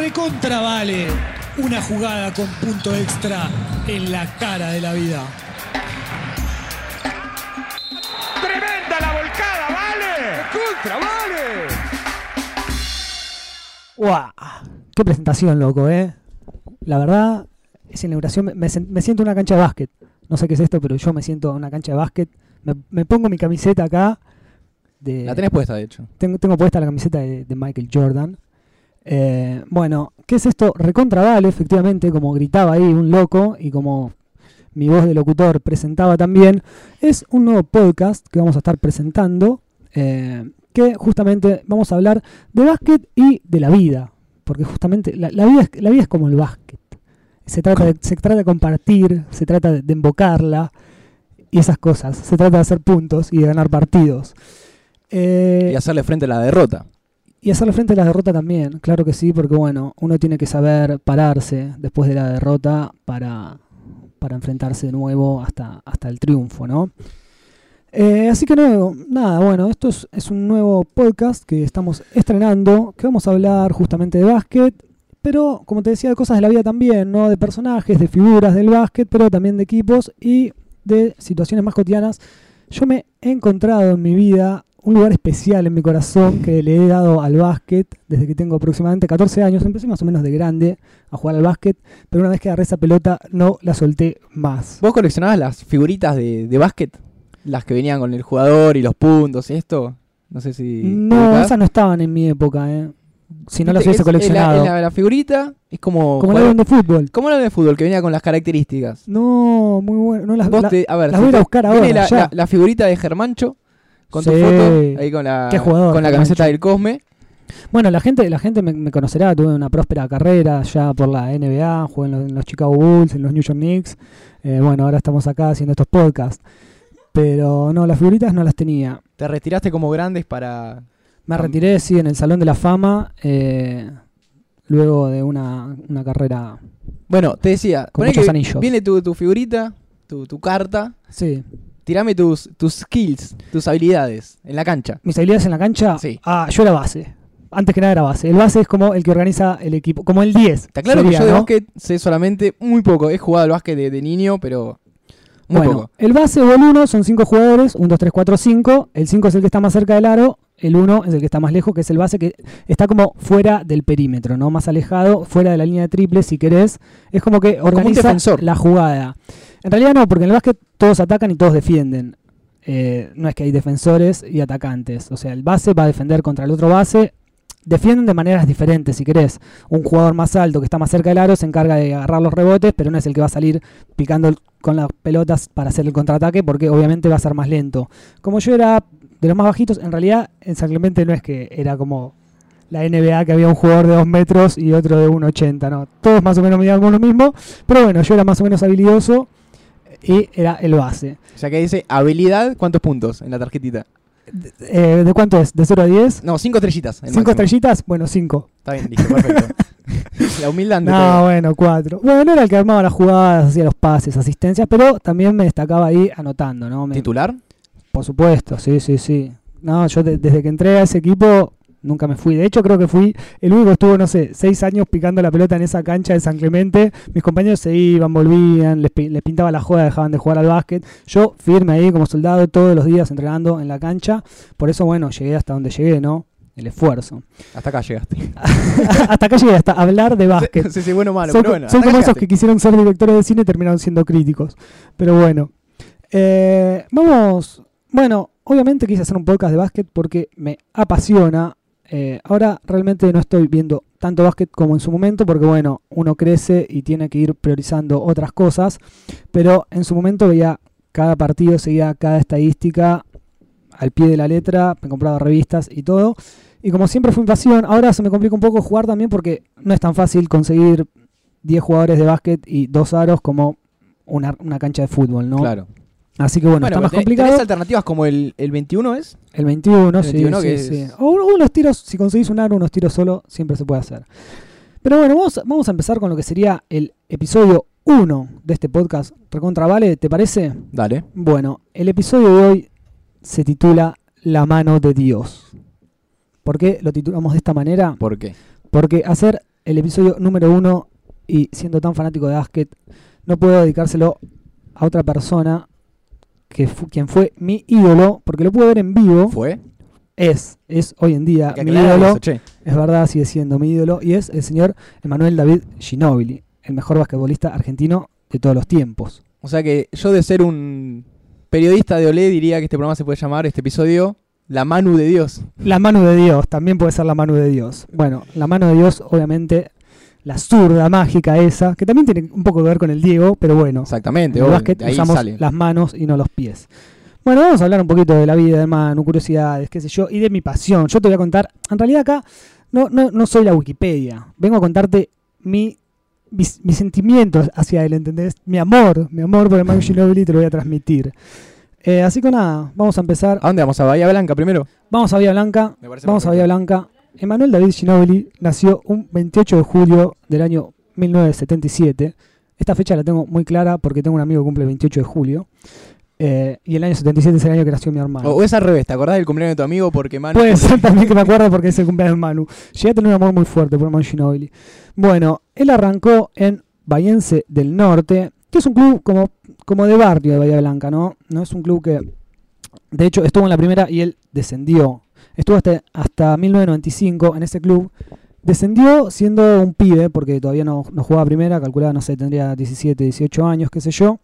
recontra vale una jugada con punto extra en la cara de la vida. ¡Tremenda la volcada, vale! ¡Contra, vale! ¡Guau! ¡Qué presentación, loco, eh! La verdad, esa inauguración, me, me siento en una cancha de básquet. No sé qué es esto, pero yo me siento en una cancha de básquet. Me, me pongo mi camiseta acá. De, La tenés puesta, de hecho. tengo, tengo puesta la camiseta de, de Michael Jordan. Eh, bueno, ¿qué es esto? Recontra vale, efectivamente, como gritaba ahí un loco y como mi voz de locutor presentaba también, es un nuevo podcast que vamos a estar presentando, eh, que justamente vamos a hablar de básquet y de la vida, porque justamente la, la vida, es, la vida es como el básquet. Se trata, de, se trata de compartir, se trata de, de invocarla y esas cosas. Se trata de hacer puntos y de ganar partidos. Eh, Y hacerle frente a la derrota. Y hacerle frente a la derrota también, claro que sí, porque bueno, uno tiene que saber pararse después de la derrota para, para enfrentarse de nuevo hasta, hasta el triunfo, ¿no? Eh, así que no, nada, bueno, esto es, es un nuevo podcast que estamos estrenando, que vamos a hablar justamente de básquet, pero como te decía, de cosas de la vida también, ¿no? De personajes, de figuras del básquet, pero también de equipos y de situaciones más cotidianas. Yo me he encontrado en mi vida un lugar especial en mi corazón que le he dado al básquet desde que tengo aproximadamente 14 años. Empecé más o menos de grande a jugar al básquet, pero una vez que agarré esa pelota no la solté más. ¿Vos coleccionabas las figuritas de, de básquet? Las que venían con el jugador y los puntos y esto. No sé si. No, esas no estaban en mi época, ¿eh? Si no las hubiese es- es la- coleccionado. es La, la figurita es como. Como la de fútbol. como la de fútbol, que venía con las características. No, muy bueno. No las, la- te- a ver, las si voy a buscar ahora, La, ya. la- la figurita de Germancho con tu Sí. foto ahí con la, Qué jugador, con la camiseta del Cosme. Bueno, la gente, la gente me, me conocerá, tuve una próspera carrera ya por la NBA, jugué en los, en los Chicago Bulls, en los New York Knicks. Eh, bueno, ahora estamos acá haciendo estos podcasts. Pero no, las figuritas no las tenía. Te retiraste como grandes para. Me retiré, sí, en el Salón de la Fama, eh, luego de una, una carrera. Bueno, te decía, Con muchos anillos. viene tu, tu figurita, tu, tu carta. Sí. Tirame tus, tus skills, tus habilidades en la cancha. Mis habilidades en la cancha, Sí. ah, yo era base. Antes que nada era base. El base es como el que organiza el equipo, como el 10. Está claro sería, que yo de ¿no? básquet sé solamente muy poco. He jugado al básquet de, de niño, pero muy bueno, poco. el base o el 1 son 5 jugadores, 1, 2, 3, 4, 5. El 5 es el que está más cerca del aro, el 1 es el que está más lejos, que es el base que está como fuera del perímetro, ¿no? Más alejado, fuera de la línea de triple, si querés. Es como que organiza defensor. la jugada. En realidad no, porque en el básquet todos atacan y todos defienden. Eh, no es que hay defensores y atacantes. O sea, el base va a defender contra el otro base. Defienden de maneras diferentes, si querés. Un jugador más alto que está más cerca del aro se encarga de agarrar los rebotes, pero no es el que va a salir picando con las pelotas para hacer el contraataque, porque obviamente va a ser más lento. Como yo era de los más bajitos, en realidad en San Clemente no es que era como la NBA que había un jugador de 2 metros y otro de 1,80, no. Todos más o menos medíamos lo mismo, pero bueno, yo era más o menos habilidoso y era el base. O sea que dice habilidad, ¿cuántos puntos en la tarjetita? Eh, ¿De cuánto es? ¿De 0 a 10? No, cinco estrellitas. el ¿Cinco máximo. estrellitas? Bueno, 5. Está bien, listo, perfecto. la humildad ante No, todo. bueno, 4. Bueno, era el que armaba las jugadas, hacía los pases, asistencias, pero también me destacaba ahí anotando, ¿no? Me- ¿Titular? Por supuesto, sí, sí, sí. No, yo de- desde que entré a ese equipo nunca me fui. De hecho, creo que fui el único que estuvo, no sé, seis años picando la pelota en esa cancha de San Clemente. Mis compañeros se iban, volvían, les, les pintaba la joda, dejaban de jugar al básquet. Yo firme ahí como soldado todos los días entrenando en la cancha. Por eso, bueno, llegué hasta donde llegué, ¿no? El esfuerzo. Hasta acá llegaste. hasta acá llegué, hasta hablar de básquet. Sí, sí, bueno malo, son pero bueno. son como esos que quisieron ser directores de cine y terminaron siendo críticos. Pero bueno. Eh, vamos. Bueno, obviamente quise hacer un podcast de básquet porque me apasiona. Eh, ahora realmente no estoy viendo tanto básquet como en su momento porque bueno, uno crece y tiene que ir priorizando otras cosas. Pero en su momento veía cada partido, seguía cada estadística al pie de la letra, me compraba revistas y todo. Y como siempre fue pasión, ahora se me complica un poco jugar también porque no es tan fácil conseguir 10 jugadores de básquet y dos aros como una, una cancha de fútbol, ¿no? Claro. Así que bueno, está pero más complicado. tenés alternativas como el, el 21 es? El 21, El sí, 21 sí, que sí. es- O o unos tiros, si conseguís un aro, unos tiros solo, siempre se puede hacer. Pero bueno, vamos, vamos a empezar con lo que sería el episodio 1 de este podcast Recontra Vale, ¿te parece? Dale. Bueno, el episodio de hoy se titula La mano de Dios. ¿Por qué lo titulamos de esta manera? ¿Por qué? Porque hacer el episodio número uno y siendo tan fanático de básquet, no puedo dedicárselo a otra persona que fu- quien fue mi ídolo, porque lo pude ver en vivo. ¿Fue? Es, es hoy en día que mi ídolo. eso. Es verdad, sigue siendo mi ídolo. Y es el señor Emanuel David Ginóbili, el mejor basquetbolista argentino de todos los tiempos. O sea que yo de ser un periodista de Olé diría que este programa se puede llamar, este episodio, La Manu de Dios. La mano de Dios, también puede ser la mano de Dios. Bueno, la mano de Dios, obviamente, la zurda mágica esa, que también tiene un poco que ver con el Diego, pero bueno, Exactamente, en el básquet ahí usamos sale. las manos y no los pies. Bueno, vamos a hablar un poquito de la vida de Manu, curiosidades, qué sé yo, y de mi pasión. Yo te voy a contar, en realidad acá no, no, no soy la Wikipedia, vengo a contarte mi, mis, mis sentimientos hacia él, ¿entendés? Mi amor, mi amor por el Manu Ginobili te lo voy a transmitir. Eh, así que nada, vamos a empezar. ¿A dónde vamos? ¿A Bahía Blanca primero? Vamos a Vía Blanca, Vamos a. Bahía Blanca. Emanuel David Ginóbili nació un 28 de julio del año 1977. Esta fecha la tengo muy clara porque tengo un amigo que cumple el 28 de julio. Eh, y el año 77 es el año que nació mi hermano. O, es al revés, ¿te acordás del cumpleaños de tu amigo? Porque Manu... Puede ser también que me acuerdo porque es el cumpleaños de Manu. Llegué a tener un amor muy fuerte por Manu Ginóbili. Bueno, él arrancó en Bahiense del Norte, que es un club como, como de barrio de Bahía Blanca, ¿no? No es un club que... De hecho, estuvo en la primera y él descendió. Estuvo hasta, hasta 1995 en ese club. Descendió siendo un pibe, porque todavía no, no jugaba primera, calculaba, no sé, tendría 17, 18 años, qué sé yo.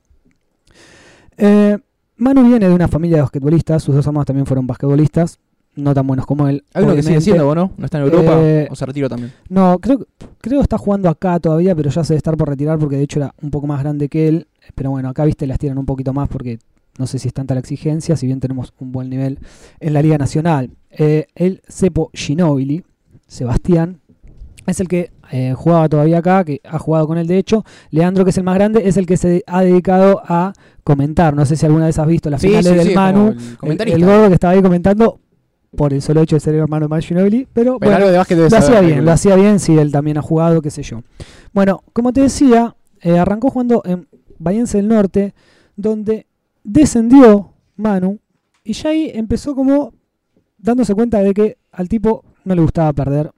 Eh, Manu viene de una familia de basquetbolistas, sus dos hermanos también fueron basquetbolistas, no tan buenos como él. Hay uno que sigue siendo, ¿o no? ¿No está en Europa? Eh, ¿O se retiró también? No, creo, creo que está jugando acá todavía, pero ya se debe estar por retirar porque de hecho era un poco más grande que él. Pero bueno, acá viste las tiran un poquito más porque no sé si es tanta la exigencia, si bien tenemos un buen nivel en la Liga Nacional. Eh, el Cepo Ginóbili, Sebastián, es el que eh, jugaba todavía acá, que ha jugado con él de hecho. Leandro, que es el más grande, es el que se ha dedicado a comentar. No sé si alguna vez has visto las Sí, finales sí, del sí, Manu. el El, gordo que estaba ahí comentando por el solo hecho de ser el hermano de Manu Ginóbili. Pero, Pero bueno, algo de básquet lo hacía bien, lo hacía bien, sí, él también ha jugado, qué sé yo. Bueno, como te decía, eh, arrancó jugando en Bahiense del Norte, donde descendió Manu, y ya ahí empezó como dándose cuenta de que al tipo no le gustaba perder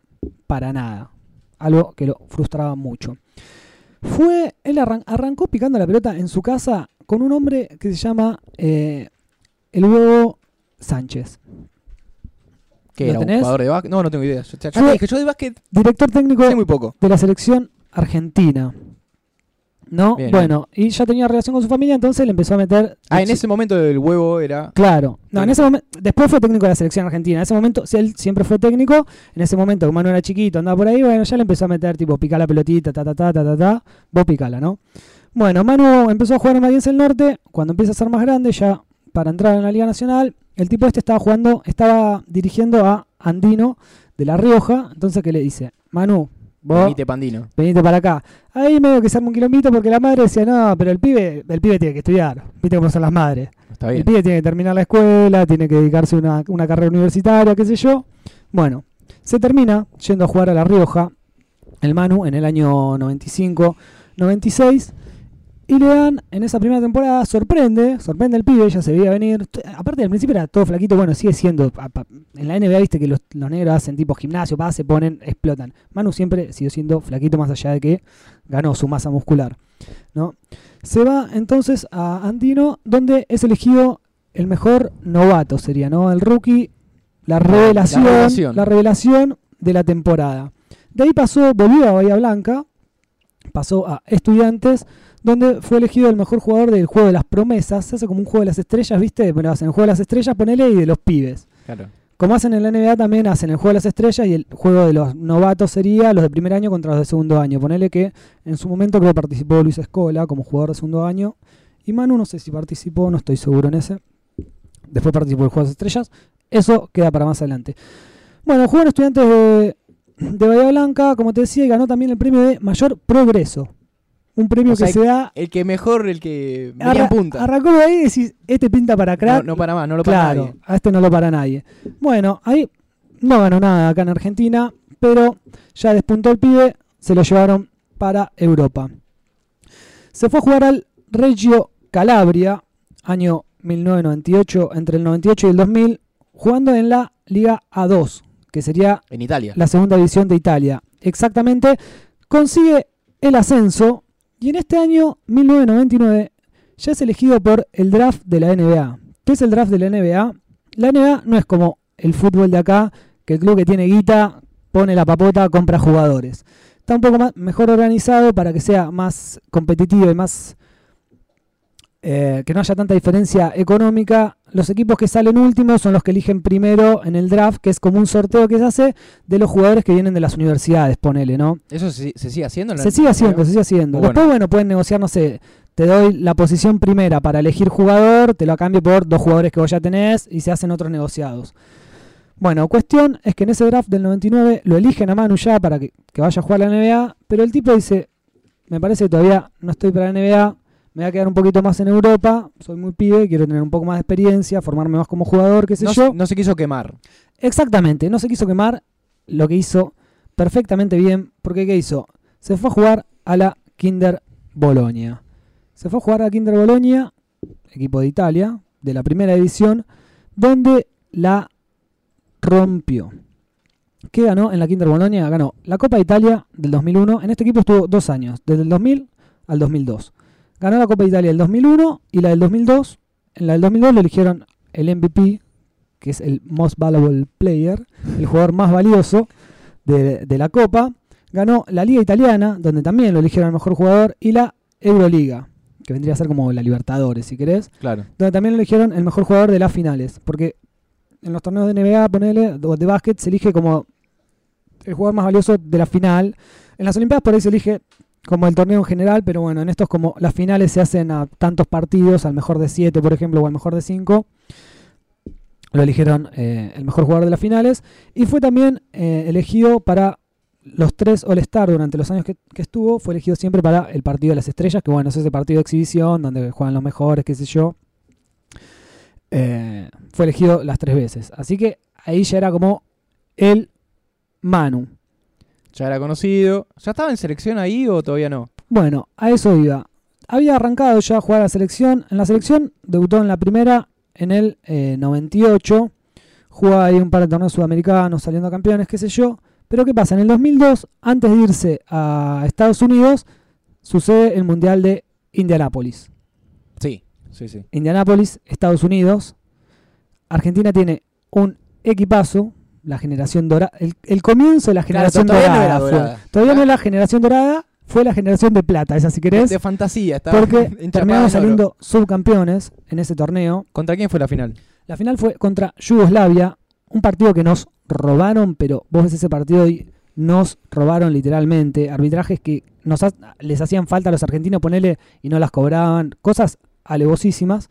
para nada, algo que lo frustraba mucho. Fue, él arran- arrancó picando la pelota en su casa con un hombre que se llama eh, el huevo Sánchez, ¿Qué ¿Lo era? ¿Un jugador de básquet? No, no tengo idea. Yo, te yo de básquet director técnico muy poco. de la selección argentina. ¿No? Bien, bueno, y ya tenía relación con su familia, entonces le empezó a meter. Ah, en ese momento el huevo era... Claro. No, en ese momento. Después fue técnico de la selección argentina. En ese momento, si él siempre fue técnico. En ese momento, como Manu era chiquito, andaba por ahí, bueno, ya le empezó a meter tipo picar la pelotita, ta ta ta ta ta ta. Vos picala, ¿no? Bueno, Manu empezó a jugar en Madiense del Norte. Cuando empieza a ser más grande, ya para entrar en la Liga Nacional, el tipo este estaba jugando, estaba dirigiendo a Andino de La Rioja. Entonces, ¿qué le dice? Manu, vos Pandino. venite para acá. Ahí medio que se arma un quilombito porque la madre decía, no, pero el pibe, el pibe tiene que estudiar. Viste cómo son las madres. Está El pibe tiene que terminar la escuela, tiene que dedicarse a una, una carrera universitaria, qué sé yo. Bueno, se termina yendo a jugar a La Rioja, el Manu, en el año 95, 96. Y le dan, en esa primera temporada, sorprende, sorprende el pibe, ya se veía venir. Aparte, al principio era todo flaquito, bueno, sigue siendo. En la NBA, viste que los, los negros hacen tipo gimnasio, pa, se ponen, explotan. Manu siempre siguió siendo flaquito, más allá de que ganó su masa muscular. ¿no? Se va entonces a Andino, donde es elegido el mejor novato, sería, ¿no? El rookie, la revelación, la revelación. revelación, de la temporada. De ahí pasó, volvió a Bahía Blanca, pasó a Estudiantes, donde fue elegido el mejor jugador del juego de las promesas. Se hace como un juego de las estrellas, ¿viste? Pero hacen el juego de las estrellas, ponele, y de los pibes. Claro. Como hacen en la NBA, también hacen el juego de las estrellas y el juego de los novatos sería los de primer año contra los de segundo año. Ponele que en su momento creo que participó Luis Escola como jugador de segundo año. Y Manu no sé si participó, no estoy seguro en ese. Después participó el juego de las estrellas. Eso queda para más adelante. Bueno, jugó en estudiantes de, de Bahía Blanca, como te decía, y ganó también el premio de mayor progreso. Un premio O sea, que se da. El que mejor, el que arra- punta. Arrancó de ahí y decís, este pinta para crack. No, no para más, no lo para Claro, nadie. a este no lo para nadie. Bueno, ahí no ganó nada acá en Argentina, pero ya despuntó el pibe, se lo llevaron para Europa. Se fue a jugar al Reggio Calabria, año 1998, entre el 98 y el 2000, jugando en la Liga A2, que sería En Italia. la segunda división de Italia. exactamente, consigue el ascenso y en este año, 1999, ya es elegido por el draft de la NBA. ¿Qué es el draft de la NBA? La NBA no es como el fútbol de acá, que el club que tiene guita pone la papota, compra jugadores. Está un poco más, mejor organizado para que sea más competitivo y más eh, que no haya tanta diferencia económica. Los equipos que salen últimos son los que eligen primero en el draft, que es como un sorteo que se hace de los jugadores que vienen de las universidades, ponele, ¿no? ¿Eso se, se sigue haciendo? en la- Se sigue haciendo, se sigue haciendo. Muy Después, bueno, pueden negociar, no sé, te doy la posición primera para elegir jugador, te lo cambio por dos jugadores que vos ya tenés y se hacen otros negociados. Bueno, cuestión es que en ese draft del 99 lo eligen a Manu ya para que, que vaya a jugar a la NBA, pero el tipo dice, me parece que todavía no estoy para la NBA, me voy a quedar un poquito más en Europa, soy muy pibe, quiero tener un poco más de experiencia, formarme más como jugador, qué sé no, yo. no se quiso quemar. Exactamente, no se quiso quemar lo que hizo perfectamente bien, porque ¿qué hizo? Se fue a jugar a la Kinder Bologna. Se fue a jugar a la Kinder Bologna, equipo de Italia, de la primera división, donde la rompió. ¿Qué ganó en la Kinder Bologna? Ganó la Copa de Italia del 2001. En este equipo estuvo dos años, desde el 2000 al 2002. Ganó la Copa de Italia del 2001 y la del 2002. En la del 2002 lo eligieron el MVP, que es el Most Valuable Player, el jugador más valioso de, de la Copa. Ganó la Liga Italiana, donde también lo eligieron el mejor jugador, y la Euroliga, que vendría a ser como la Libertadores, si querés, Claro. donde también lo eligieron el mejor jugador de las finales. Porque en los torneos de NBA, ponele, o de básquet, se elige como el jugador más valioso de la final. En las Olimpiadas por ahí se elige como el torneo en general, pero bueno, en estos como las finales se hacen a tantos partidos, al mejor de 7, por ejemplo, o al mejor de 5. Lo eligieron eh, el mejor jugador de las finales. Y fue también eh, elegido para los tres All-Star durante los años que, estuvo. Fue elegido siempre para el partido de las estrellas, que bueno, es ese partido de exhibición donde juegan los mejores, qué sé yo. Eh, fue elegido las tres veces. Así que ahí ya era como el Manu. Ya era conocido. ¿Ya estaba en selección ahí o todavía no? Bueno, a eso iba. Había arrancado ya a jugar a la selección. En la selección debutó en la primera en el eh, 98. Jugó ahí un par de torneos sudamericanos, saliendo campeones, qué sé yo. Pero ¿qué pasa? En el 2002, antes de irse a Estados Unidos, sucede el Mundial de Indianápolis. Sí, sí, sí. Indianápolis, Estados Unidos. Argentina tiene un equipazo, la generación dorada. El, el comienzo de la Claro, generación todavía no dorada. era fue. Todavía no Ah. la generación dorada, fue la generación de plata, esa si querés. De fantasía. Estaba Porque terminamos saliendo subcampeones en ese torneo. ¿Contra quién fue la final? La final fue contra Yugoslavia, un partido que nos robaron, pero vos ves ese partido y nos robaron literalmente. Arbitrajes que nos ha- les hacían falta a los argentinos ponerle y no las cobraban, cosas alevosísimas.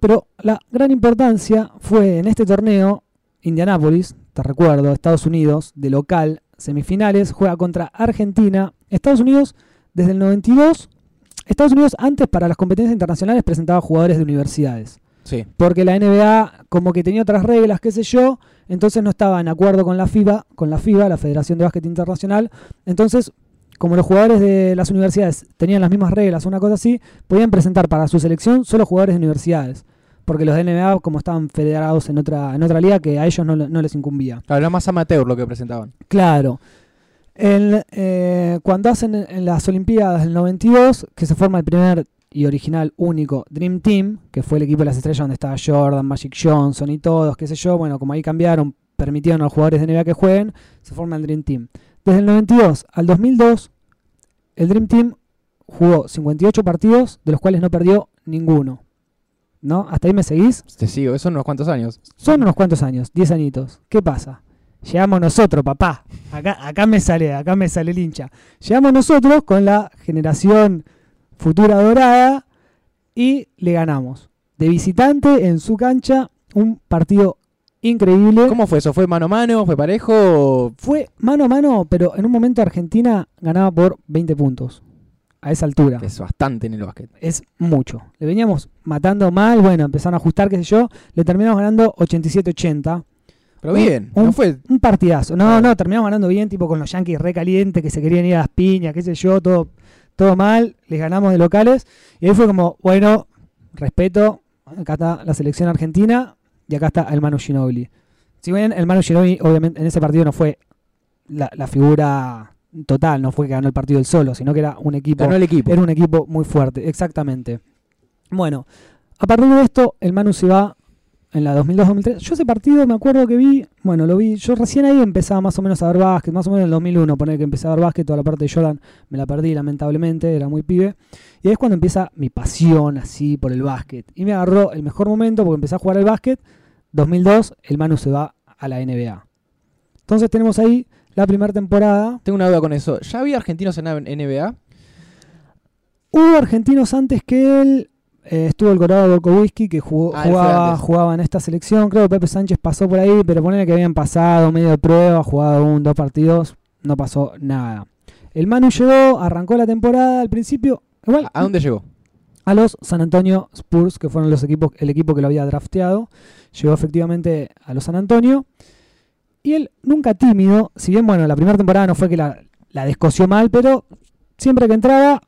Pero la gran importancia fue en este torneo, Indianápolis, te recuerdo, Estados Unidos, de local, semifinales, juega contra Argentina. Estados Unidos, desde el 92, Estados Unidos antes para las competencias internacionales presentaba jugadores de universidades Sí. porque la NBA como que tenía otras reglas, qué sé yo, entonces no estaba en acuerdo con la FIBA, con la FIBA, la Federación de Básquet Internacional, entonces como los jugadores de las universidades tenían las mismas reglas, una cosa así, podían presentar para su selección solo jugadores de universidades, porque los de NBA como estaban federados en otra en otra liga que a ellos no, le- no les incumbía. Claro, era más amateur lo que presentaban. Claro. Eh, cuando hacen en- en las Olimpiadas del 92, que se forma el primer y original único Dream Team, que fue el equipo de las estrellas donde estaba Jordan, Magic Johnson y todos, qué sé yo, bueno, como ahí cambiaron, permitieron a los jugadores de NBA que jueguen, se forma el Dream Team. Desde el 92 al 2002, el Dream Team jugó 58 partidos, de los cuales no perdió ninguno. ¿No? ¿Hasta ahí me seguís? Te sigo, son unos cuantos años. Son unos cuantos años, 10 añitos. ¿Qué pasa? Llegamos nosotros, papá. Acá, acá me sale, acá me sale el hincha. Llegamos nosotros con la generación futura dorada y le ganamos. De visitante en su cancha, un partido increíble. ¿Cómo fue eso? ¿Fue mano a mano? ¿Fue parejo? Fue mano a mano, pero en un momento Argentina ganaba por 20 puntos. A esa altura. Es bastante en el básquet. es mucho. Le veníamos matando mal, bueno, empezaron a ajustar, qué sé yo. Le terminamos ganando 87-80. Pero Un- bien, un- no fue. Un partidazo. No, no, terminamos ganando bien, tipo con los Yankees recalientes que se querían ir a las piñas, qué sé yo, todo, todo mal. Les ganamos de locales. Y ahí fue como, bueno, respeto. Acá está la selección argentina y acá está el Manu Ginobili. Si bien el Manu Ginobili, obviamente, en ese partido no fue la, la figura total, no fue que ganó el partido él solo, sino que era un equipo, Ganó el equipo. era un equipo muy fuerte, exactamente. Bueno, a partir de esto, el Manu se va en la 2002-2003. Yo ese partido me acuerdo que vi, bueno, lo vi, yo recién ahí empezaba más o menos a ver básquet, más o menos en el 2001, poner que empecé a ver básquet, toda la parte de Jordan me la perdí lamentablemente, era muy pibe. Y ahí es cuando empieza mi pasión así por el básquet. Y me agarró el mejor momento porque empecé a jugar al básquet. 2002, el Manu se va a la NBA. Entonces tenemos ahí la primera temporada. Tengo una duda con eso. ¿Ya había argentinos en NBA? Hubo argentinos antes que él. eh, estuvo el Colorado Volkowski que jugó, Ah, jugaba, jugaba en esta selección. Creo que Pepe Sánchez pasó por ahí, pero ponele que habían pasado medio de prueba, jugado un, dos partidos, no pasó nada. El Manu llegó, arrancó la temporada al principio. Igual, ¿A dónde llegó? a los San Antonio Spurs, que fueron los equipos, el equipo que lo había drafteado. Llegó efectivamente a los San Antonio. Y él nunca tímido, si bien bueno, la primera temporada no fue que la, la descoció mal, pero siempre que entraba,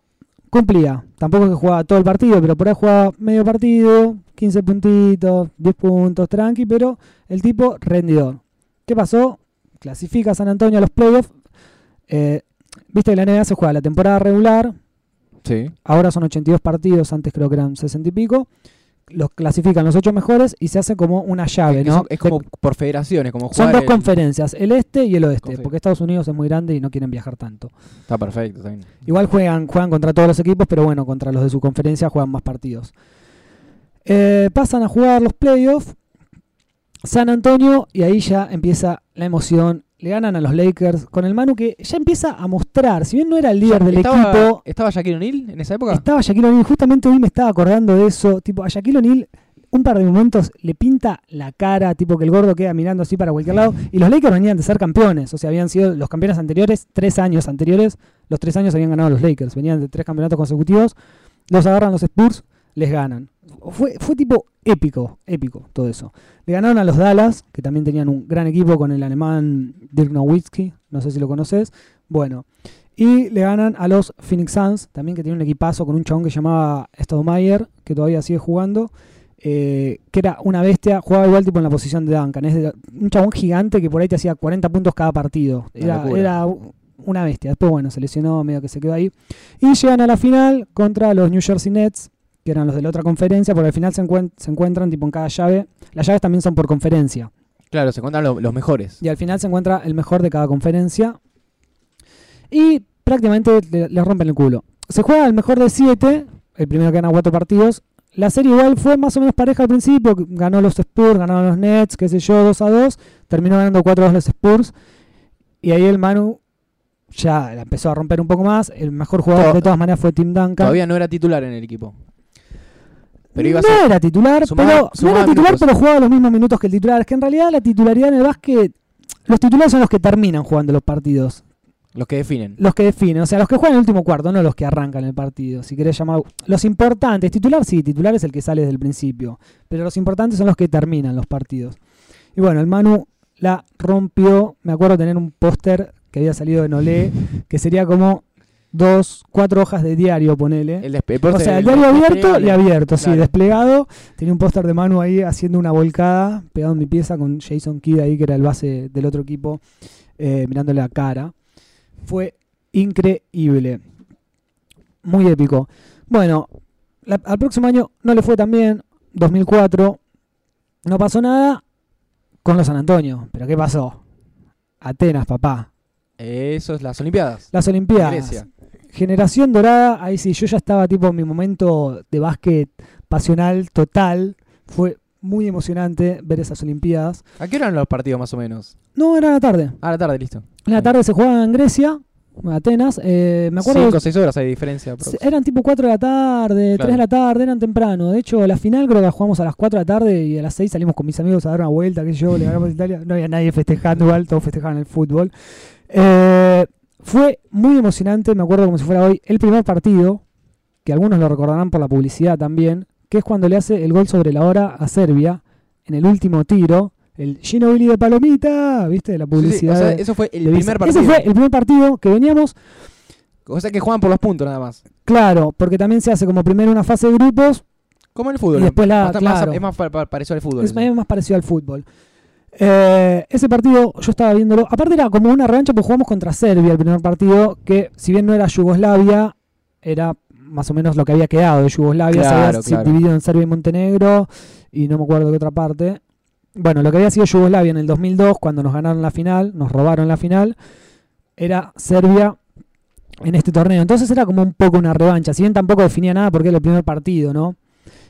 cumplía. Tampoco es que jugaba todo el partido, pero por ahí jugaba medio partido, 15 puntitos, 10 puntos, tranqui, pero el tipo rendidor. ¿Qué pasó? Clasifica a San Antonio a los playoffs. Eh, Viste que la NBA se juega la temporada regular, Sí. Ahora son 82 partidos, antes creo que eran 60 y pico. Los clasifican los 8 mejores y se hace como una llave, ¿no? son- es como por federaciones, como Son jugar dos el- conferencias, el este y el oeste, porque Estados Unidos es muy grande y no quieren viajar tanto. Está perfecto también. Igual juegan, juegan contra todos los equipos, pero bueno, contra los de su conferencia juegan más partidos. Eh, pasan a jugar los playoffs. San Antonio y ahí ya empieza la emoción. Le ganan a los Lakers con el Manu que ya empieza a mostrar, si bien no era el líder del ¿Estaba, equipo, ¿Estaba Shaquille O'Neal en esa época? Estaba Shaquille O'Neal, justamente hoy me estaba acordando de eso. Tipo, a Shaquille O'Neal, un par de momentos le pinta la cara, tipo que el gordo queda mirando así para cualquier lado. Y los Lakers venían de ser campeones, o sea, habían sido los campeones anteriores, tres años anteriores. Los tres años habían ganado los Lakers, venían de tres campeonatos consecutivos. Los agarran los Spurs, les ganan. Fue, fue tipo épico, épico todo eso. Le ganaron a los Dallas, que también tenían un gran equipo con el alemán Dirk Nowitzki, no sé si lo conoces. Bueno, y le ganan a los Phoenix Suns, también que tiene un equipazo con un chabón que llamaba Stoudemire, que todavía sigue jugando, eh, que era una bestia, jugaba igual tipo en la posición de Duncan. Es de- un chabón gigante que por ahí te hacía 40 puntos cada partido. Era, era una bestia. Después, bueno, se lesionó, medio que se quedó ahí. Y llegan a la final contra los New Jersey Nets, que eran los de la otra conferencia, porque al final se, encuent- se encuentran tipo en cada llave. Las llaves también son por conferencia. Claro, se cuentan lo- los mejores. Y al final se encuentra el mejor de cada conferencia. Y prácticamente le, le rompen el culo. Se juega el mejor de 7, el primero que gana cuatro partidos. La serie igual fue más o menos pareja al principio. Ganó los Spurs, ganaron los Nets, qué sé yo, 2 a 2. Terminó ganando 4 a 2 los Spurs. Y ahí el Manu ya la empezó a romper un poco más. El mejor jugador de todas maneras fue Tim Duncan. Todavía no era titular en el equipo. Pero iba a no era titular, sumaba- pero, no era titular, minutos. pero jugaba los mismos minutos que el titular. Es que en realidad la titularidad en el básquet, los titulares son los que terminan jugando los partidos, Los que definen. los que definen, o sea, los que juegan el último cuarto, no los que arrancan el partido. Si querés llamar los importantes, titular sí, titular es el que sale desde el principio, pero los importantes son los que terminan los partidos. Y bueno, el Manu la rompió, me acuerdo tener un póster que había salido de Nolé, que sería como dos, cuatro hojas de diario, ponele. El O sea, el el diario abierto y abierto, sí, Claro. desplegado. Tenía un póster de Manu ahí haciendo una volcada, pegado en mi pieza con Jason Kidd ahí, que era el base del otro equipo, eh, mirándole la cara. Fue increíble. Muy épico. Bueno, la- al próximo año no le fue tan bien. 2004. No pasó nada con los San Antonio. ¿Pero qué pasó? Atenas, papá. Eso es las Olimpiadas. Las Olimpiadas. Grecia. Generación dorada, ahí sí, yo ya estaba tipo en mi momento de básquet pasional total. Fue muy emocionante ver esas Olimpiadas. ¿A qué eran los partidos más o menos? No, era a la tarde. Ah, a la tarde, listo. En la tarde se jugaba en Grecia, en Atenas. eh, me acuerdo. 5 o 6 horas hay diferencia. eran tipo 4 de la tarde, 3 Claro. de la tarde, eran temprano. De hecho, la final creo que la jugamos a las 4 de la tarde y a las 6 salimos con mis amigos a dar una vuelta, sé yo, le ganamos a Italia. No había nadie festejando igual, todos festejaban el fútbol. Eh, fue muy emocionante, me acuerdo como si fuera hoy, el primer partido, que algunos lo recordarán por la publicidad también, que es cuando le hace el gol sobre la hora a Serbia en el último tiro. El Ginobili de Palomita, ¿viste? La Sí, sí, publicidad. o sea, de- eso fue el de primer partido. Ese fue el primer partido que veníamos O sea que juegan por los puntos nada más. Claro, porque también se hace como primero una fase de grupos, Como en el fútbol. Y después la- más- claro. es más pa- pa- parecido al fútbol. es más parecido al fútbol. Eh, ese partido yo estaba viéndolo. Aparte era como una revancha porque jugamos contra Serbia el primer partido, que si bien no era Yugoslavia, era más o menos lo que había quedado de Yugoslavia. se había claro. dividido en Serbia y Montenegro y no me acuerdo de qué otra parte. Bueno, lo que había sido Yugoslavia en el 2002 cuando nos ganaron la final, nos robaron la final, era Serbia en este torneo. Entonces era como un poco una revancha. Si bien tampoco definía nada porque era el primer partido, ¿no?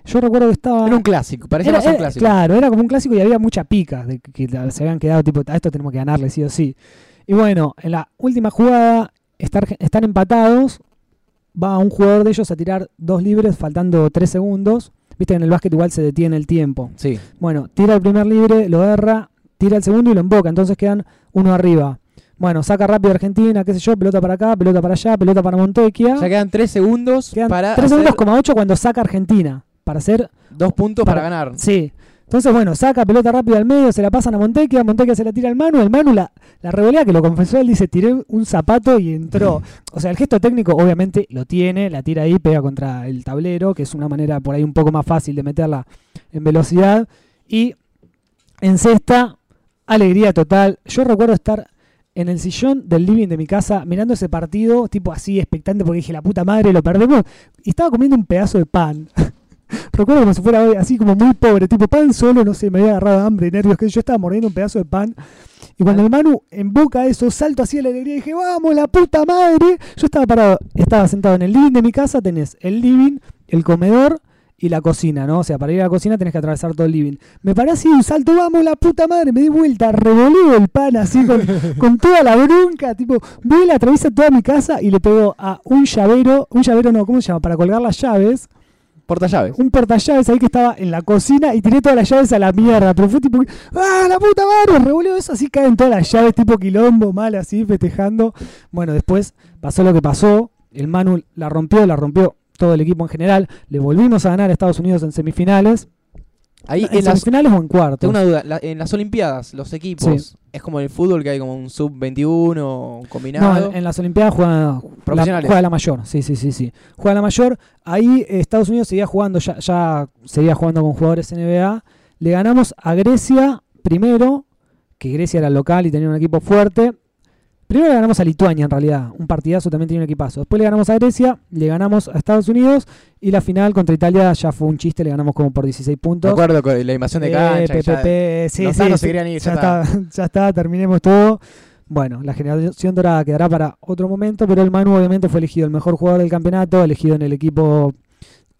Yo recuerdo que estaba... Era un clásico, parecía Era- más un era- clásico. Claro, era como un clásico y había mucha pica de que, que se habían quedado tipo, a esto tenemos que ganarle sí o sí. Y bueno, en la última jugada estar- están empatados, va un jugador de ellos a tirar dos libres faltando tres segundos. Viste que en el básquet igual se detiene el tiempo. Sí. Bueno, tira el primer libre, lo erra, tira el segundo y lo emboca, entonces quedan uno arriba. Bueno, saca rápido Argentina, qué sé yo, pelota para acá, pelota para allá, pelota para Montequia. Ya quedan 3 segundos Quedan para 3 hacer segundos, coma 8 cuando saca Argentina. Para hacer dos puntos para, para- ganar. Sí. Entonces, bueno, saca pelota rápido al medio, se la pasan a Montequia, Montequia se la tira al Manu, el Manu la, la revolea que lo confesó, él dice, tiré un zapato y entró. O sea, el gesto técnico obviamente lo tiene, la tira ahí, pega contra el tablero, que es una manera por ahí un poco más fácil de meterla en velocidad. Y en cesta, alegría total. Yo recuerdo estar en el sillón del living de mi casa mirando ese partido, tipo así, expectante, porque dije, la puta madre, lo perdemos. Y estaba comiendo un pedazo de pan. Recuerdo como si fuera hoy, así como muy pobre, tipo pan solo, no sé, me había agarrado hambre, nervios, que yo estaba mordiendo un pedazo de pan. Y cuando el Manu emboca eso, salto así de la alegría y dije, vamos, la puta madre. Yo estaba parado, estaba sentado en el living de mi casa, tenés el living, el comedor y la cocina, ¿no? O sea, para ir a la cocina tenés que atravesar todo el living. Me paré así, un salto, vamos, la puta madre, me di vuelta, revoleo el pan así con, con toda la bronca, tipo, vuela, atraviesa toda mi casa y le pego a un llavero, un llavero no, ¿cómo se llama? Para colgar las llaves Porta llaves. un portallaves ahí que estaba en la cocina y tiré todas las llaves a la mierda. Pero fue tipo, ¡ah, la puta madre! Revolvió eso, así caen todas las llaves, tipo quilombo, mal, así, festejando. Bueno, después pasó lo que pasó. El Manu la rompió, la rompió todo el equipo en general. Le volvimos a ganar a Estados Unidos en semifinales. Ahí ¿En en las, semifinales o en cuartos? tengo una duda. La- en las Olimpiadas, los equipos, Sí. es como en el fútbol que hay como un sub-21 No, combinado. en, en las Olimpiadas juega la, Profesionales. juega la mayor, sí, sí, sí, sí. Juega la mayor. Ahí Estados Unidos seguía jugando, ya, ya seguía jugando con jugadores NBA. Le ganamos a Grecia primero, que Grecia era local y tenía un equipo fuerte. Primero le ganamos a Lituania en realidad, un partidazo también tenía un equipazo. Después le ganamos a Grecia, le ganamos a Estados Unidos y la final contra Italia ya fue un chiste, le ganamos como por 16 Me puntos. acuerdo con la invasión de Eh, cancha. que ya- PPP, sí, sí, ir, ya, está, ya está, terminemos todo. Bueno, la generación dorada quedará para otro momento, pero el Manu obviamente fue elegido el mejor jugador del campeonato, elegido en el equipo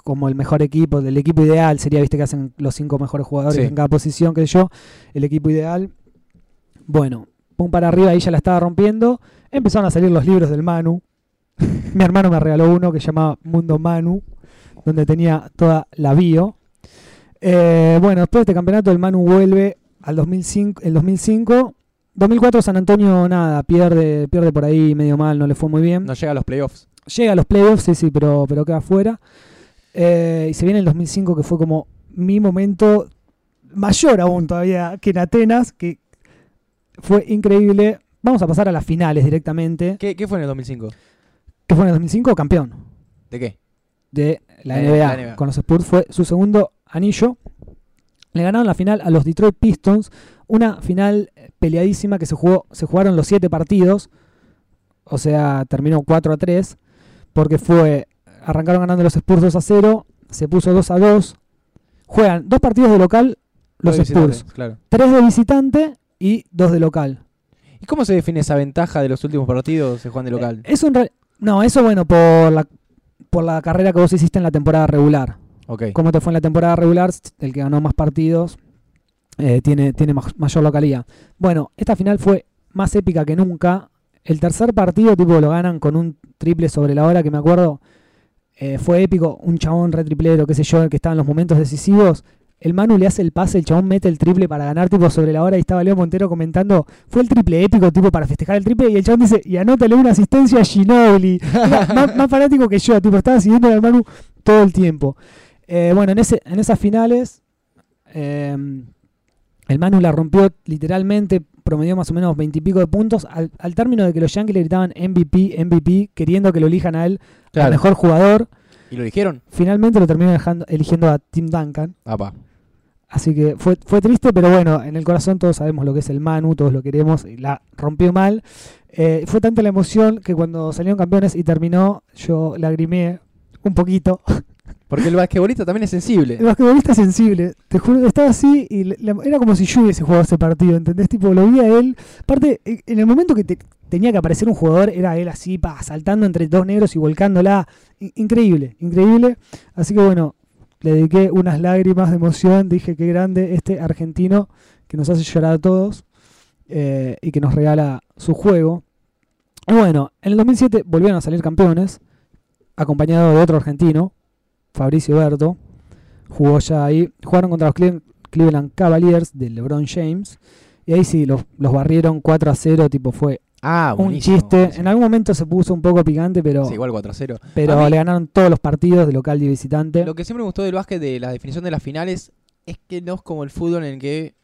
como el mejor equipo, del equipo ideal, sería, viste que hacen los cinco mejores jugadores Sí. en cada posición, que yo, el equipo ideal. Bueno, pum para arriba, ahí ya la estaba rompiendo. Empezaron a salir los libros del Manu. Mi hermano me regaló uno que se llamaba Mundo Manu, donde tenía toda la bio. Eh, bueno, después de este campeonato el Manu vuelve al 2005, el 2005. 2004 San Antonio nada, pierde, pierde por ahí medio mal, no le fue muy bien. No llega a los playoffs. Llega a los playoffs, sí, sí, pero, pero queda fuera. Eh, y se viene el 2005 que fue como mi momento mayor aún todavía que en Atenas, que fue increíble. Vamos a pasar a las finales directamente. ¿Qué, qué fue en el 2005? que fue en el 2005 campeón ¿De qué? de la Eh, NBA, la NBA. con los Spurs. Fue su segundo anillo. Le ganaron la final a los Detroit Pistons. Una final peleadísima que se jugó, se jugaron los siete partidos. O sea, terminó 4 a 3. Porque fue. Arrancaron ganando los Spurs 2 a 0. Se puso 2 a 2. Juegan dos partidos de local los Spurs. Claro. Tres de visitante y dos de local. ¿Y cómo se define esa ventaja de los últimos partidos de Juan de local? Eh, Eso en No, eso bueno, por la, por la carrera que vos hiciste en la temporada regular. ok. cómo te fue en la temporada regular, el que ganó más partidos eh, tiene, tiene ma- mayor localidad. Bueno, esta final fue más épica que nunca. El tercer partido, tipo, lo ganan con un triple sobre la hora, que me acuerdo, eh, fue épico. Un chabón retriplero, qué sé yo, el que estaba en los momentos decisivos. El Manu le hace el pase, el chabón mete el triple para ganar, tipo, sobre la hora. Y estaba Leo Montero comentando, fue el triple épico, tipo, para festejar el triple. Y el chabón dice, y anótale una asistencia a Ginobili. Más, más fanático que yo, tipo, estaba siguiendo al Manu todo el tiempo. Eh, bueno, en, ese, en esas finales, eh, el Manu la rompió literalmente, promedió más o menos veintipico de puntos, al, al término de que los Yankees le gritaban MVP, MVP, queriendo que lo elijan a él, al Claro. mejor jugador. ¿Y lo dijeron? Finalmente lo terminó eligiendo a Tim Duncan. Apa. Así que fue, fue triste, pero bueno, en el corazón todos sabemos lo que es el Manu, todos lo queremos, y la rompió mal. Eh, fue tanta la emoción que cuando salieron campeones y terminó, yo lagrimé un poquito. Porque el basquetbolista también es sensible. El basquetbolista es sensible, te juro, estaba así y le- le- era como si yo hubiese jugado ese partido, ¿entendés? Tipo, lo vi a él. Aparte, e- en el momento que te- tenía que aparecer un jugador, era él así, pa, saltando entre dos negros y volcándola. Increíble, increíble. Así que bueno, le dediqué unas lágrimas de emoción. Dije qué grande este argentino que nos hace llorar a todos eh, y que nos regala su juego. Bueno, en el 2007 volvieron a salir campeones, acompañado de otro argentino, Fabricio Berto. Jugó ya ahí. Jugaron contra los Cle- Cleveland Cavaliers de LeBron James. Y ahí sí, los, los barrieron 4 a 0. Tipo, fue Ah, un chiste. buenísimo. En algún momento se puso un poco picante, pero, Sí, igual 4 a 0. pero mí- le ganaron todos los partidos de local y de visitante. Lo que siempre me gustó del básquet, de la definición de las finales, es que no es como el fútbol en el que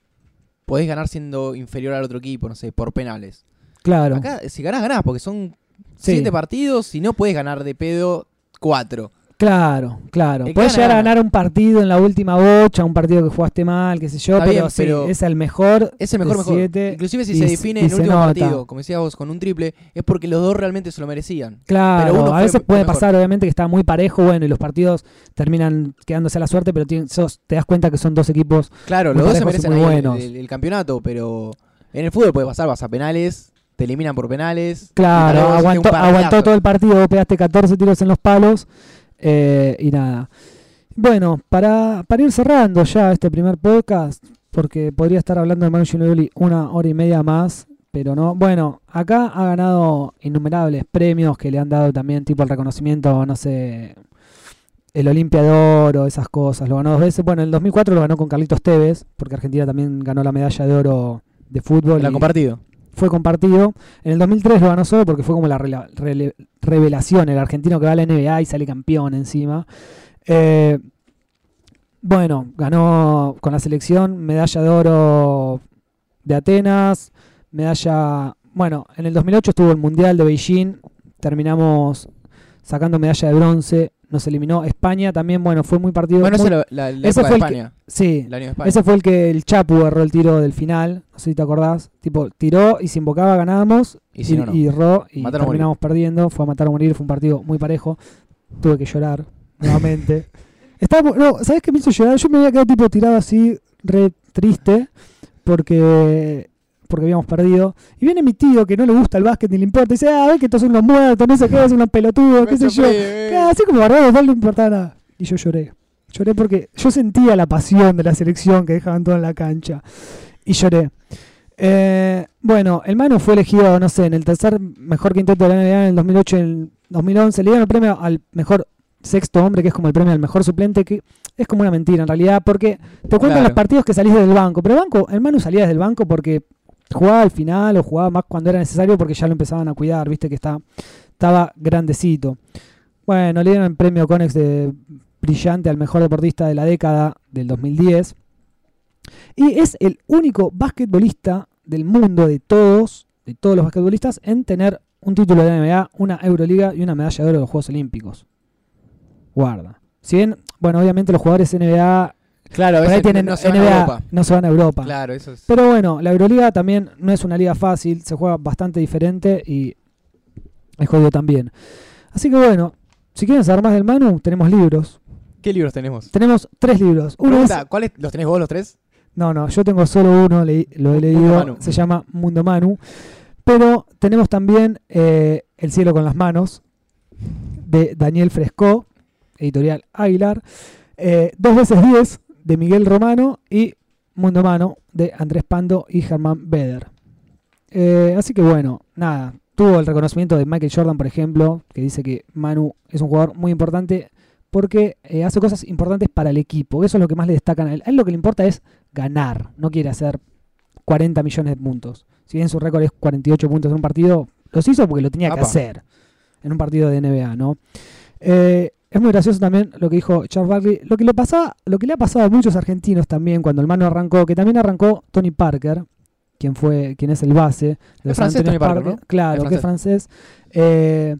podés ganar siendo inferior al otro equipo, no sé, por penales. claro. Acá, si ganás, ganás, porque son Sí. 7 partidos, si no puedes ganar de pedo 4. Claro, claro. Que Puedes gana, llegar a gana. ganar un partido en la última bocha, un partido que jugaste mal, qué sé yo, Está pero, bien, sí, pero es el mejor. Es el mejor, mejor. siete Inclusive si y se define en el último nota. partido, como decías vos, con un triple, es porque los dos realmente se lo merecían. Claro, pero uno a veces puede mejor. pasar, obviamente, que está muy parejo, bueno, y los partidos terminan quedándose a la suerte, pero tienen- sos- te das cuenta que son dos equipos. Claro, Muy los dos se merecen muy el- buenos. el, el campeonato, pero en el fútbol puede pasar, vas a penales, te eliminan por penales. Claro, aguantó, aguantó todo el partido, vos pegaste 14 tiros en los palos eh, y nada. Bueno, para, para ir cerrando ya este primer podcast, porque podría estar hablando de Manu Ginobili una hora y media más, pero no. Bueno, acá ha ganado innumerables premios que le han dado también, tipo el reconocimiento, no sé, el Olimpia de Oro, esas cosas. Lo ganó dos veces. Bueno, en el 2004 lo ganó con Carlitos Tevez, porque Argentina también ganó la medalla de oro de fútbol. La y- compartido. Fue compartido. En el 2003 lo ganó solo porque fue como la revelación, el argentino que va a la NBA y sale campeón encima. Eh, bueno, ganó con la selección medalla de oro de Atenas, medalla... Bueno, en el 2008 estuvo el Mundial de Beijing, terminamos sacando medalla de bronce, nos eliminó España también, bueno, fue muy partido... Bueno, muy- la, la- la ese época fue de el que- España. sí, España. ese fue el que el Chapu erró el tiro del final, no sé si te acordás. Tipo, tiró y se invocaba, ganábamos. Y si no, no. y erró y Matar terminamos perdiendo. Fue a matar o morir, fue un partido muy parejo. Tuve que llorar nuevamente. Estaba, no, ¿sabes qué me hizo llorar? Yo me había quedado tipo tirado así, re triste, porque porque habíamos perdido. Y viene mi tío que no le gusta el básquet ni le importa. Y dice, ah, ves que estos son unos muertos, no sé qué, son unos pelotudos, qué sé yo. Ah, Así como barbados, no le importaba nada. Y yo lloré. Lloré porque yo sentía la pasión de la selección que dejaban todo en la cancha. Y lloré. Eh, bueno, el Manu fue elegido, no sé, en el tercer mejor quinteto de la NBA en el 2008 y en el 2011. Le dieron el premio al mejor sexto hombre, que es como el premio al mejor suplente, que es como una mentira en realidad, porque te cuentan Claro. los partidos que salís del banco. Pero el, banco, el Manu salía del banco porque jugaba al final o jugaba más cuando era necesario porque ya lo empezaban a cuidar, viste que está, estaba grandecito. Bueno, le dieron el premio Conex de brillante al mejor deportista de la década del 2010. Y es el único basquetbolista del mundo, de todos, de todos los basquetbolistas, en tener un título de NBA, una Euroliga y una medalla de oro de los Juegos Olímpicos. Guarda. Si bien, bueno, obviamente los jugadores NBA, Claro, por ahí tienen no se van a Europa. no se van a Europa. Claro, eso es. Pero bueno, la Euroliga también no es una liga fácil, se juega bastante diferente y es jodido también. Así que bueno, si quieren saber más del Manu, tenemos libros. ¿Qué libros tenemos? Tenemos tres libros. Uno es, Pregunta, ¿cuáles los tenés vos los tres? no, no, yo tengo solo uno, leí- lo he leído, se llama Mundo Manu. Pero tenemos también eh, El cielo con las manos, de Daniel Fresco, editorial Aguilar. Eh, dos veces diez, de Miguel Romano. Y Mundo Mano, de Andrés Pando y Germán Beder. Eh, así que bueno, nada. Tuvo el reconocimiento de Michael Jordan, por ejemplo, que dice que Manu es un jugador muy importante porque eh, hace cosas importantes para el equipo. Eso es lo que más le destacan a él. A él lo que le importa es ganar, no quiere hacer 40 millones de puntos. Si bien su récord es 48 puntos en un partido, los hizo porque lo tenía que hacer en un partido de NBA, ¿no? Eh, es muy gracioso también lo que dijo Charles Barkley. Lo que le lo que le ha pasado a muchos argentinos también cuando el mano arrancó, que también arrancó Tony Parker, quien fue, quien es el base de los francés Tony Parker. Claro, Es que es francés. Eh,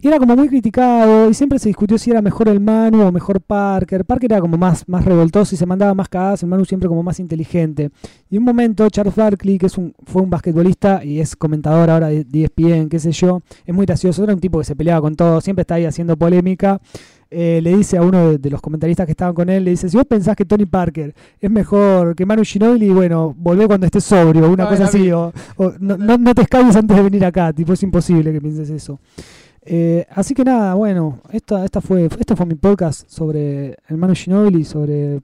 Y era como muy criticado y siempre se discutió si era mejor el Manu o mejor Parker. Parker era como más, más revoltoso y se mandaba más cagadas, el Manu siempre como más inteligente. Y un momento Charles Barkley, que es un, fue un basquetbolista y es comentador ahora de ESPN, qué sé yo, es muy gracioso, era un tipo que se peleaba con todo, siempre está ahí haciendo polémica. eh, le dice a uno de, de los comentaristas que estaban con él, le dice, si vos pensás que Tony Parker es mejor que Manu Ginobili, bueno, volvé cuando estés sobrio, una cosa así, o no, no, no te escabes antes de venir acá, tipo, es imposible que pienses eso. Eh, así que nada, bueno, esta, esta fue, este fue mi podcast sobre el Manu Ginobili, sobre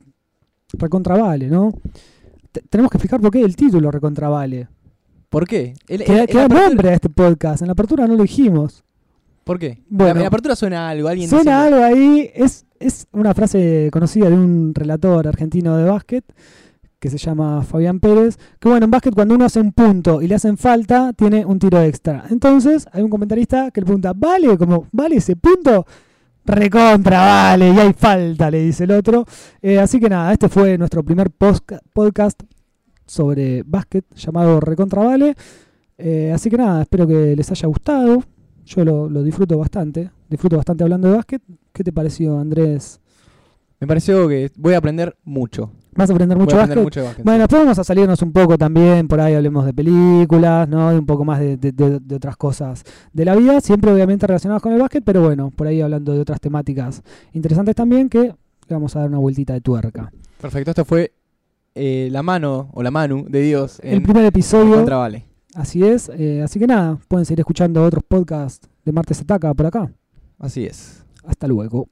Recontravale, ¿no? Te- tenemos que explicar por qué el título Recontravale. ¿Por qué? El- Que que apertura- nombre a este podcast, en la apertura no lo dijimos. ¿Por qué? Bueno. en la apertura suena algo, alguien Suena algo ahí, es, es una frase conocida de un relator argentino de básquet que se llama Fabián Pérez, que bueno, en básquet cuando uno hace un punto y le hacen falta, tiene un tiro extra. Entonces hay un comentarista que le pregunta, ¿vale? Como, ¿vale ese punto? Recontra, vale, y hay falta, le dice el otro. Eh, así que nada, este fue nuestro primer podcast sobre básquet llamado Recontra Vale. Eh, así que nada, espero que les haya gustado. Yo lo, lo disfruto bastante. Disfruto bastante hablando de básquet. ¿Qué te pareció, Andrés? Me pareció que voy a aprender mucho. ¿Vas a aprender mucho a básquet? aprender mucho de básquet. Bueno, después vamos a salirnos un poco también, por ahí hablemos de películas, ¿no? De un poco más de, de- otras cosas de la vida, siempre obviamente relacionadas con el básquet, pero bueno, por ahí hablando de otras temáticas interesantes también que le vamos a dar una vueltita de tuerca. Perfecto, esto fue eh, la mano o la manu de Dios El en primer episodio, Vale. así es, eh, así que nada, pueden seguir escuchando otros podcasts de Martes Ataca por acá. Así es. Hasta luego.